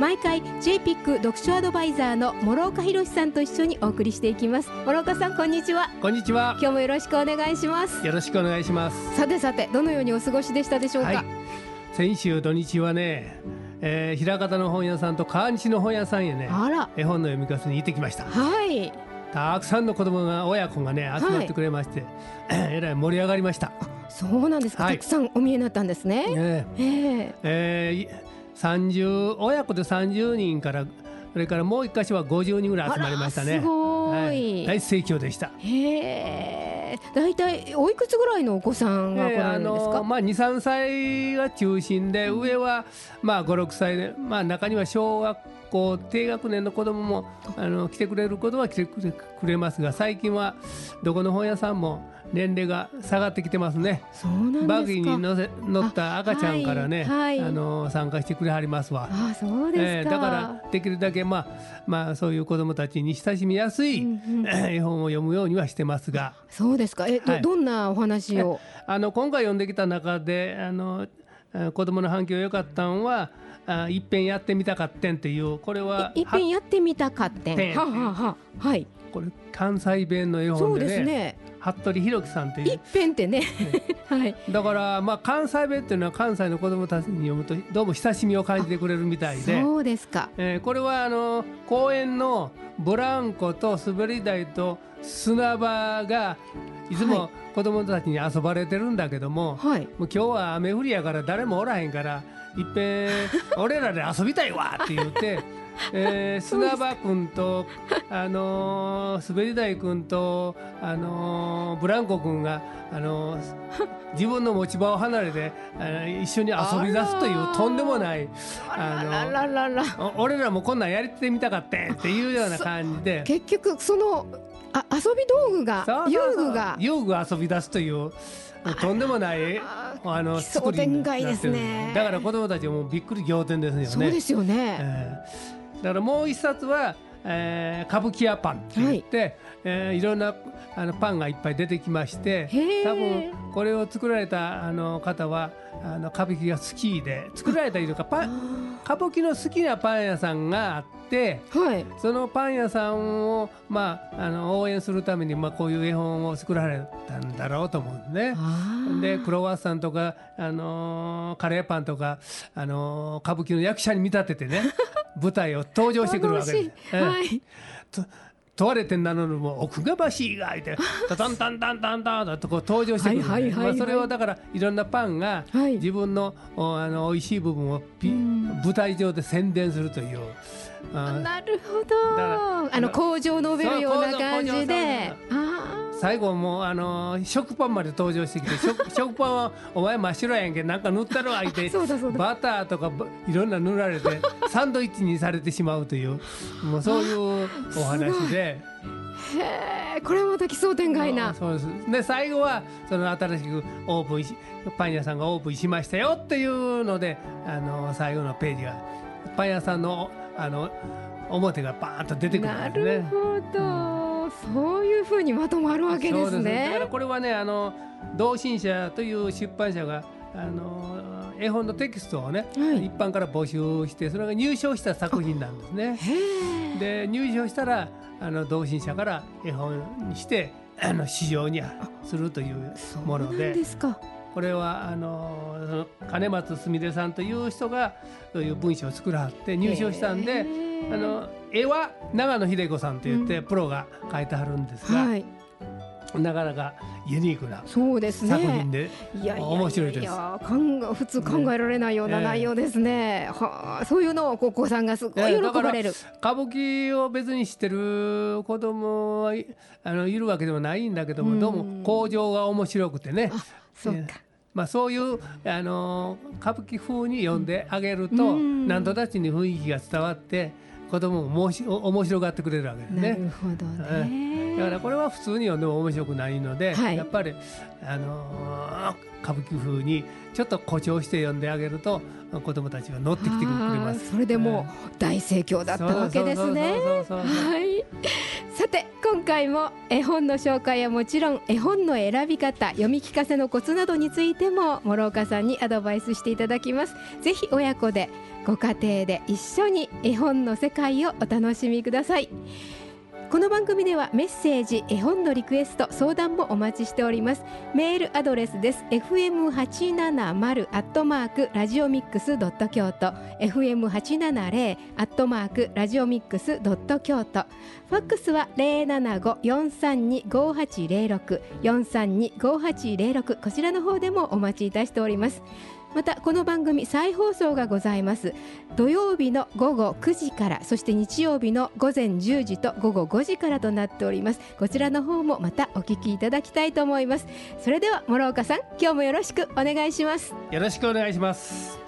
毎回 JPIC 読書アドバイザーの諸岡博さんと一緒にお送りしていきます。諸岡さんこんにちは。こんにちは。今日もよろしくお願いします。よろしくお願いします。さてさてどのようにお過ごしでしたでしょうか、はい。先週土日はね、えー、枚方の本屋さんと川西の本屋さんへね絵本の読み聞かせに行ってきました。はい。たくさんの子供が親子がね集まってくれまして、えらい盛り上がりました、そうなんですか、はい。たくさんお見えになったんですね。ねええ。えーい30親子で30人からそれからもう一箇所は50人ぐらい集まりましたね。すごい。はい、大盛況でした。へえ。だいたいおいくつぐらいのお子さんが来られるんですか、まあ、23歳が中心で上はまあ56歳で、まあ、中には小学校低学年の子供もあの来てくれることは来てくれますが最近はどこの本屋さんも年齢が下がってきてますね。そうなんですか。バギーに乗せ乗った赤ちゃんからねあ、はいはい。の参加してくれはりますわ。あそうですか、えーだからできるだけ、まあまあ、そういう子どもたちに親しみやすい、うんうん。絵本を読むようにはしてますが。そうですか。えど,、はい。どんなお話を？あの今回読んできた中であのあ子供の反響良かったんはあいっぺんやってみたかってんっていうこれはいいっぺんやってみたかっててんん。ははははい。これ関西弁の絵そう本でね。ですね服部弘樹さんといいっぺんってね。はい。うだからまあ関西弁っていうのは関西の子供たちに読むとどうも親しみを感じてくれるみたいで。そうですか。えーこれはあの公園のブランコと滑り台と砂場がいつはい。も子供たちに遊ばれてるんだけども、はい。もう今日は雨降りやから誰もおらへんからいっぺん俺らで遊びたいわって言って、えー砂場くんと、あのー滑り台くんと、あのーブランコくんが、あのー自分の持ち場を離れて、あの一緒に遊び出すというとんでもない、あの俺らもこんなんやってみたかってんっていうような感じで。結局そのあ遊び道具が遊具が。遊具が遊び出すというとんでもないああの作りになですねだから子供たちもびっくり仰天ですよね。そうですよね、えーだからもう一冊は、えー歌舞伎屋パンって言って、い。えーいろんなあのパンがいっぱい出てきまして多分これを作られたあの方はあの歌舞伎が好きで作られたりとかパン歌舞伎の好きなパン屋さんがあってはい。そのパン屋さんを、まあ、あの応援するために、まあ、こういう絵本を作られたんだろうと思うんね。でクロワッサンとか、あのーカレーパンとか、あのー歌舞伎の役者に見立ててね 舞台を登場してくるわけです。はい。と問われて名乗るも奥が橋がいて タタンタンタンタンタンとこう登場してくるはいはいまあそれをだからいろんなパンがはい。自分のおあの美味しい部分をピうん。舞台上で宣伝するという。あなるほど。あの工場を述べるような感じで最後もうあの食パンまで登場してきて食 食パンはお前真っ白やんけなんか塗ったろ相手 バターとかばいろんな塗られてサンドイッチにされてしまうというもうそういうお話で。ーへえこれはまた奇想天外な。そうです。で最後はその新しくオープンしパン屋さんがオープンしましたよっていうのであの最後のページがパン屋さんのあの表がバーンと出てくるんなですね。るほどそういうふうにまとまるわけですそうだからねこれはねあの同心社という出版社があの絵本のテキストをね、はい。一般から募集してそれが入賞した作品なんですね。で入賞したらあの同心社から絵本にしてあの市場にするというそうものなんでですかこれはあの金松すみれさんという人がそういう文章を作らはって入賞したんへでえ。あの絵は長野秀子さんといって、プロが描いてはるんですが、はい。なかなかユニークなそうです作ね品で、面白いです。いや考え普通考えられないようなね。内容ですね。はあ、そういうのをお子さんがすごいね喜ばれる。歌舞伎を別に知ってる子供はいあのいるわけでもないんだけども、うん。どうも工場が面白くてね。あ、そうか。まあ、そういうあの歌舞伎風に読んであげると、うんなんとなしに雰囲気が伝わって子子供ももしお面白がってくれるわけですなね。るほどね。だからこれは普通に読んでも面白くないので、はいやっぱり、あのー歌舞伎風にちょっと誇張して読んであげると子供たちが乗ってきてくれあます。ーそれでもう大盛況だったわけですね。はい。さて今回も絵本の紹介はもちろん絵本の選び方、読み聞かせのコツなどについても諸岡さんにアドバイスしていただきます。ぜひ親子でご家庭で一緒に絵本の世界をお楽しみください。この番組ではメッセージ絵本のリクエスト相談もお待ちしております。メールアドレスです。fm870 アットマークラジオミックスドット京都。fm870 アットマークラジオミックスドット京都。ファックスは075-432-5806 432-5806こちらの方でもお待ちいたしております。またこの番組再放送がございます。土曜日の午後9時からそして日曜日の午前10時と午後5時からとなっております。こちらの方もまたお聞きいただきたいと思います。それでは諸岡さん今日もよろしくお願いします。よろしくお願いします。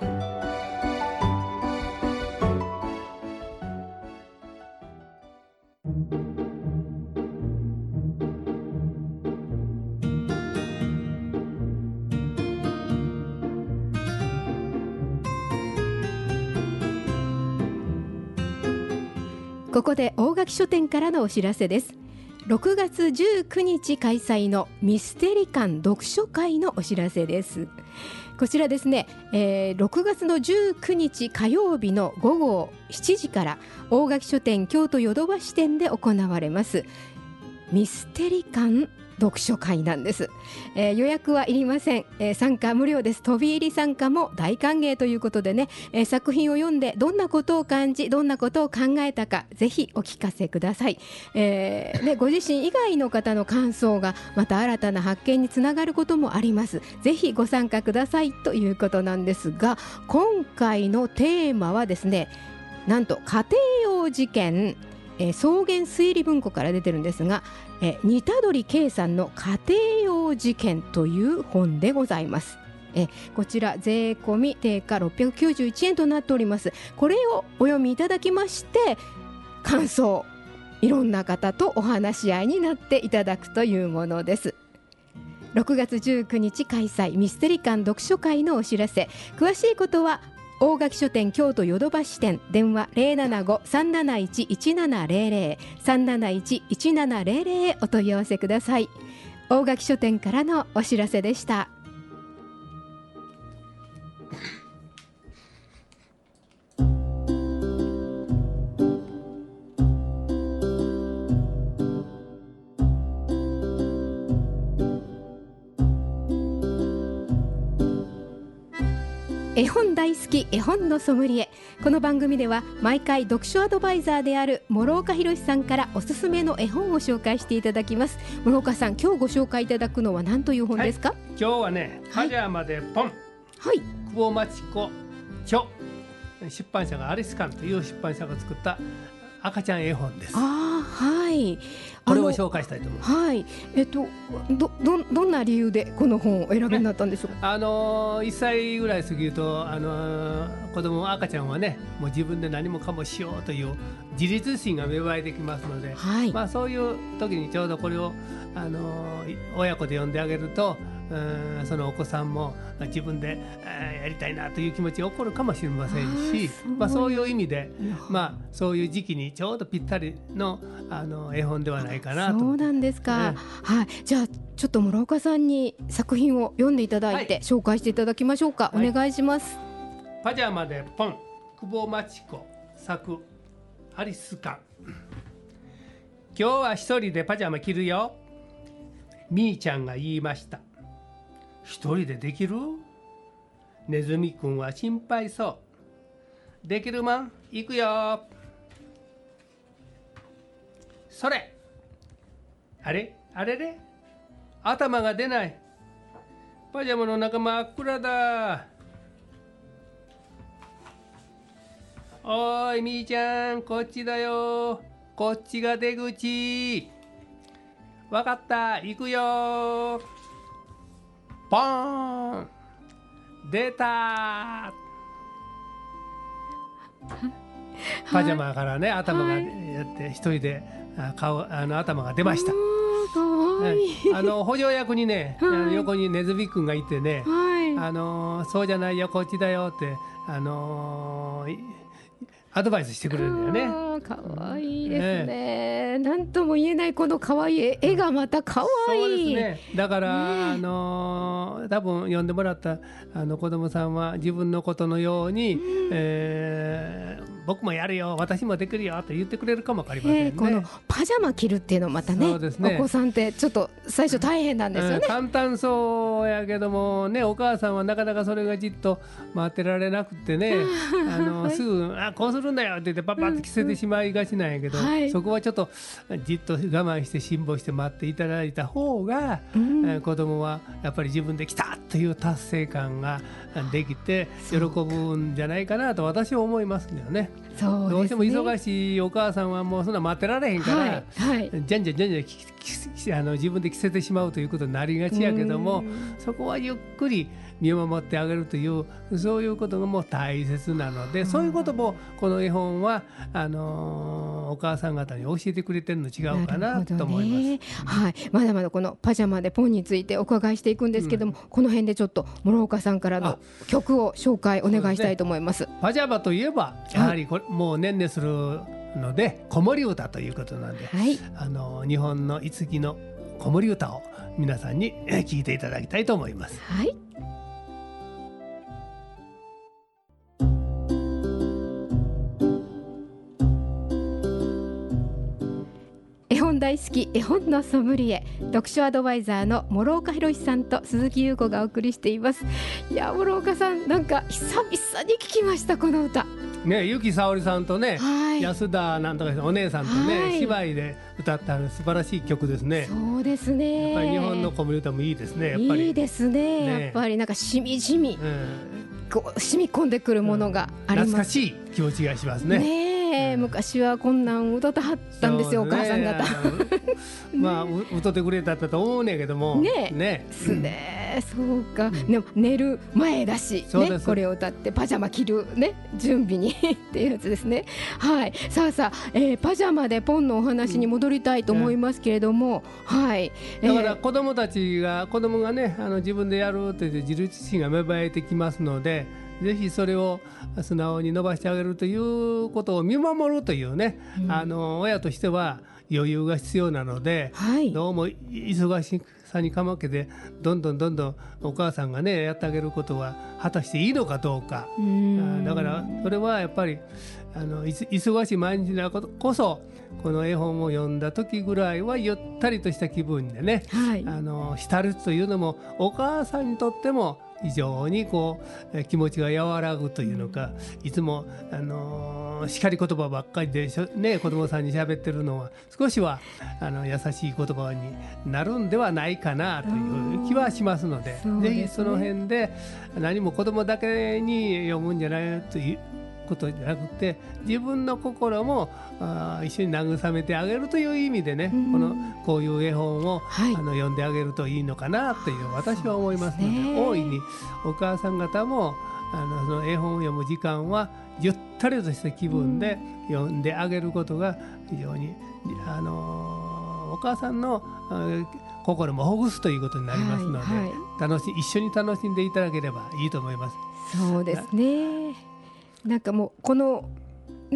ここで大垣書店からのお知らせです。6月19日開催のミステリ館読書会のお知らせです。こちらですね、えー6月の19日火曜日の午後7時から大垣書店京都ヨドバ支店で行われます。ミステリ館読書会なんです、えー予約はいりません、えー参加無料です。飛び入り参加も大歓迎ということでね、えー作品を読んでどんなことを感じどんなことを考えたかぜひお聞かせください、えーね、ご自身以外の方の感想がまた新たな発見につながることもあります。ぜひご参加くださいということなんですが今回のテーマはですねなんと家庭用事件。えー草原推理文庫から出てるんですが、えー、似たどり圭さんの家庭用事件という本でございます。えこちら税込み定価691円となっております。これをお読みいただきまして感想いろんな方とお話し合いになっていただくというものです。6月19日開催ミステリ館読書会のお知らせ。詳しいことは大垣書店京都ヨドバシ店電話075-371-1700 371-1700へお問い合わせください。大垣書店からのお知らせでした。絵本大好き絵本のソムリエ。この番組では毎回読書アドバイザーである諸岡博さんからおすすめの絵本を紹介していただきます。諸岡さん今日ご紹介いただくのは何という本ですか？今日はね、はい。パジャマでポン、はい、久保町子著出版社がアリスカンという出版社が作った赤ちゃん絵本です。ああはいこれを紹介したいと思います。はいえっとどどどんな理由でこの本を選びになったんでしょう？か、あのー、1歳ぐらい過ぎると、あのー子供赤ちゃんはねもう自分で何もかもしようという自立心が芽生えてきますので、はい、まあ、そういう時にちょうどこれを、あの親子で読んであげるとうんそのお子さんも自分で、えーやりたいなという気持ちが起こるかもしれませんしまあ、そういう意味で、ままあ、そういう時期にちょうどぴったりのあの絵本ではないかなとそうなんですか、ねはい。じゃあちょっと諸岡さんに作品を読んでいただいて、はい。紹介していただきましょうか、はい。お願いします。パジャマでポン久保町子作アリスカン今日は一人でパジャマ着るよ。みーちゃんが言いました一人でできる？ネズミくんは心配そう。できるマン行くよ。それ。あれ？あれれ？頭が出ない。パジャマの中真っ暗だ。おいみーちゃん。こっちだよ。こっちが出口。わかった。行くよ。ポーン。出た。パジャマからね、頭がやって一人であ顔あの頭が出ました。あの補助役にね、横にネズミくんがいてね、はい。あのそうじゃないよこっちだよってあのいアドバイスしてくれるんだよね。可愛いですね。なんとも言えないこの可愛い絵がまた可愛そうですい。ね。だから、あのー多分呼んでもらったあの子供さんは自分のことのように、えー僕もやるよ、私もできるよと言ってくれるかもわかりませんね。えーこのパジャマ着るっていうのまたねね。お子さんってちょっと最初大変なんですよね。うん。簡単そうやけどもねお母さんはなかなかそれがじっと待ってられなくてね。あのすぐあこうするんだよって言ってパッパッと着せてしまいがちなんやけど、はい。そこはちょっとじっと我慢して辛抱して待っていただいた方が、うん。えー子供はやっぱり自分で来たという達成感ができて喜ぶんじゃないかなと私は思いますよね。そうね。どうしても忙しいお母さんはもうそんな待ってられへんから、はいはい。じゃんじゃんじゃんじゃんあの自分で着せてしまうということになりがちやけどもうんそこはゆっくり見守ってあげるというそういうことがもう大切なのでそういうこともこの絵本はあのーお母さん方に教えてくれてるの違うかなと思います。ね、はい、まだまだこのパジャマでポンについてお伺いしていくんですけども、この辺でちょっと諸岡さんからのあ曲を紹介お願いしたいと思います。パジャマといえばやはりこれ、もう年々するので子守歌ということなんで、はい、あの日本の五木の子守歌を皆さんにえ聞いていただきたいと思います。はい。大好き絵本のソムリエ読書アドバイザーの諸岡博さんと鈴木優子がお送りしています。いや諸岡さんなんか久々に聞きましたこの歌。ね、ゆきさおりさんとね、はい。安田なんとかお姉さんとね、はい。芝居で歌った素晴らしい曲ですね。そうですね。やっぱり日本の子守歌もいいですね。やっぱり。いいですね。ね。やっぱりなんかしみじみうん、こう染み込んでくるものがあります。懐かしい気持ちがしますね。ね昔はこんなん歌ってはったんですよ、お母さん方。まあ、う歌ってくれたったと思うねんけども。ねね。すね、そうか、でも寝る前だし、ねこれを歌ってパジャマ着るね、準備に っていうやつですね。はい、さあさあ、えーパジャマでポンのお話に戻りたいと思いますけれども、はい。えー。だから子供たちが子供がねあの自分でやるって言って自立心が芽生えてきますのでぜひそれを素直に伸ばしてあげるということを見守るというね、うん。あの親としては余裕が必要なので、はい。どうも忙しさにかまけてどんどんどんどんお母さんがねやってあげることは果たしていいのかどうか。うだからそれはやっぱりあの忙しい毎日だからこそこの絵本を読んだ時ぐらいはゆったりとした気分でねはい。あの浸るというのもお母さんにとっても非常にこうえ気持ちが和らぐというのかいつも、あのー叱り言葉ばっかりでしょ、ね、子供さんに喋ってるのは少しはあの優しい言葉になるんではないかなという気はしますのでね。ぜひその辺で何も子供だけに読むんじゃないということじゃなくて自分の心もあー一緒に慰めてあげるという意味でね、うん。このこういう絵本を、はい。あの読んであげるといいのかなという私は思いますのでね大いにお母さん方もあのその絵本を読む時間はゆったりとした気分で読んであげることが非常に、あのお母さんのあ心もほぐすということになりますので、はいはい楽し一緒に楽しんでいただければいいと思います。そうですね。なんかもうこの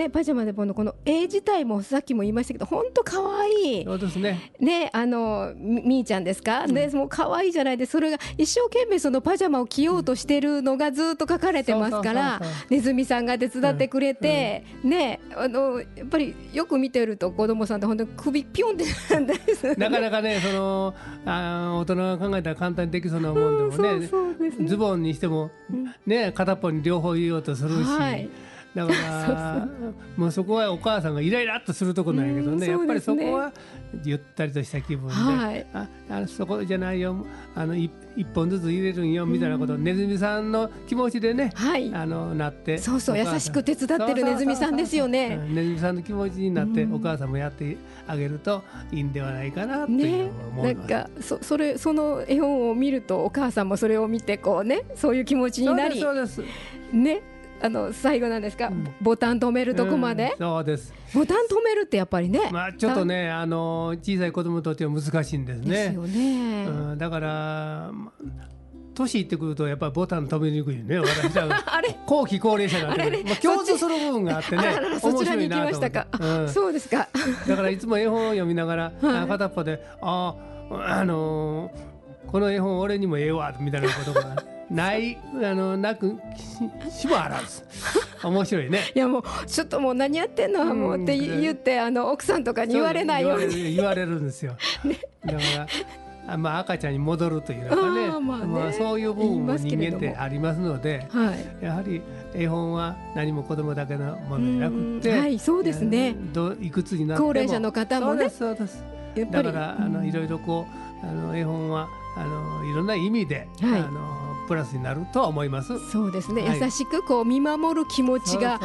ねパジャマでポンのこの絵自体もさっきも言いましたけど本当可愛い。そうですね。ねあのみみーちゃんですか、でもう可愛いじゃないでそれが一生懸命そのパジャマを着ようとしてるのがずっと書かれてますからそうそうそうネズミさんが手伝ってくれて、ねあのやっぱりよく見てると子供さんって本当に首ピョンってなんですよね。なかなかね、そのあー大人が考えたら簡単にできそうなもんでもね、そうそうねズボンにしても、ね、片っぽに両方言おうとするし、はいだからもうそこはお母さんがイライラっとするところなんやけどね、うんやっぱりそこはゆったりとした気分で、はい。ああそこじゃないよ。あのい一本ずつ入れるんよみたいなことをネズミさんの気持ちでね、はい。あのなって。そうそう優しく手伝ってるネズミさんですよね。ネズミさんの気持ちになってうん。お母さんもやってあげるといいんではないかなというね思ないんます。かそそれその絵本を見るとお母さんもそれを見てこうねそういう気持ちになり。そうですそうです。ねあの最後なんですか、うん。ボタン止めるとこまで、うんそうです。ボタン止めるってやっぱりね、まあちょっとねあの小さい子供にとっては難しいんですね。ですよね、うん、だからま年いってくるとやっぱりボタン止めにくいよね私らがあれ？後期高齢者になってあれ？れまあ、共通する部分があってねあらららそちらに行きましたか、面白いなと思って。うん。そうですか。だからいつも絵本を読みながら、はい。あ片っぽで「ああのーこの絵本俺にもええわ」みたいなことがないあのなくししもあらず。面白いね。いやもうちょっともう何やってんの、うん。もうって言ってあの奥さんとかに言われないように。言われる言われるんですよ。だからあまあ赤ちゃんに戻るというのかね。あーまあね。そういう部分も人間ってありますのではい。やはり絵本は何も子供だけのものじゃなくって、うんはいそうですね。どういくつになっても。高齢者の方もね。そうですだからあのいろいろこうあの絵本はあのいろんな意味で、はい。あのプラスになるとは思います。そうですね、はい。優しくこう見守る気持ちが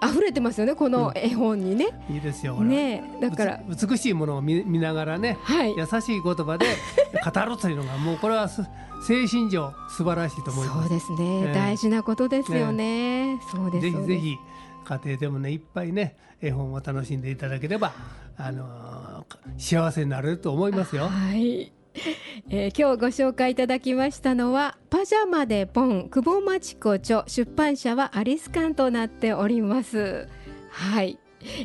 溢れてますよねこの絵本にね、ですいいですよ。ねだから。美しいものを見見ながらね、はい。優しい言葉で 語るというのがもうこれはす精神上素晴らしいと思います。そうですね、ええ。大事なことですよね、そうですぜひぜひ家庭でもねいっぱいね絵本を楽しんでいただければあの幸せになれると思いますよ。はい、えー今日ご紹介いただきましたのはパジャマでポン久保町子著出版社はアリス館となっております。はい。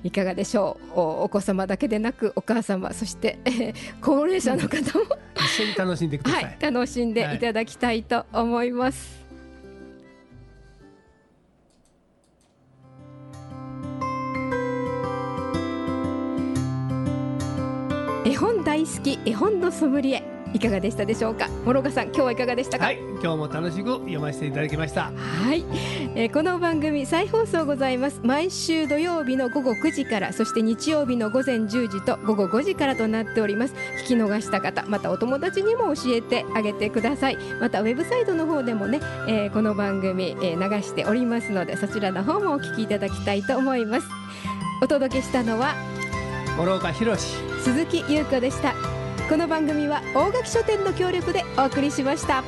いかがでしょう？おお子様だけでなくお母様そして、え ー高齢者の方も、一緒に楽しんでくださ。はいい、楽しんでいただきたいと思います、絵本大好き絵本のソムリエいかがでしたでしょうか？諸岡さん今日はいかがでしたか？はい、今日も楽しく読ませていただきました。はい、えーこの番組再放送ございます。毎週土曜日の午後9時からそして日曜日の午前10時と午後5時からとなっております。聞き逃した方またお友達にも教えてあげてください。またウェブサイトの方でもね、えーこの番組、えー流しておりますのでそちらの方もお聞きいただきたいと思います。お届けしたのは諸岡博史。鈴木優子でしたこの番組は大垣書店の協力でお送りしました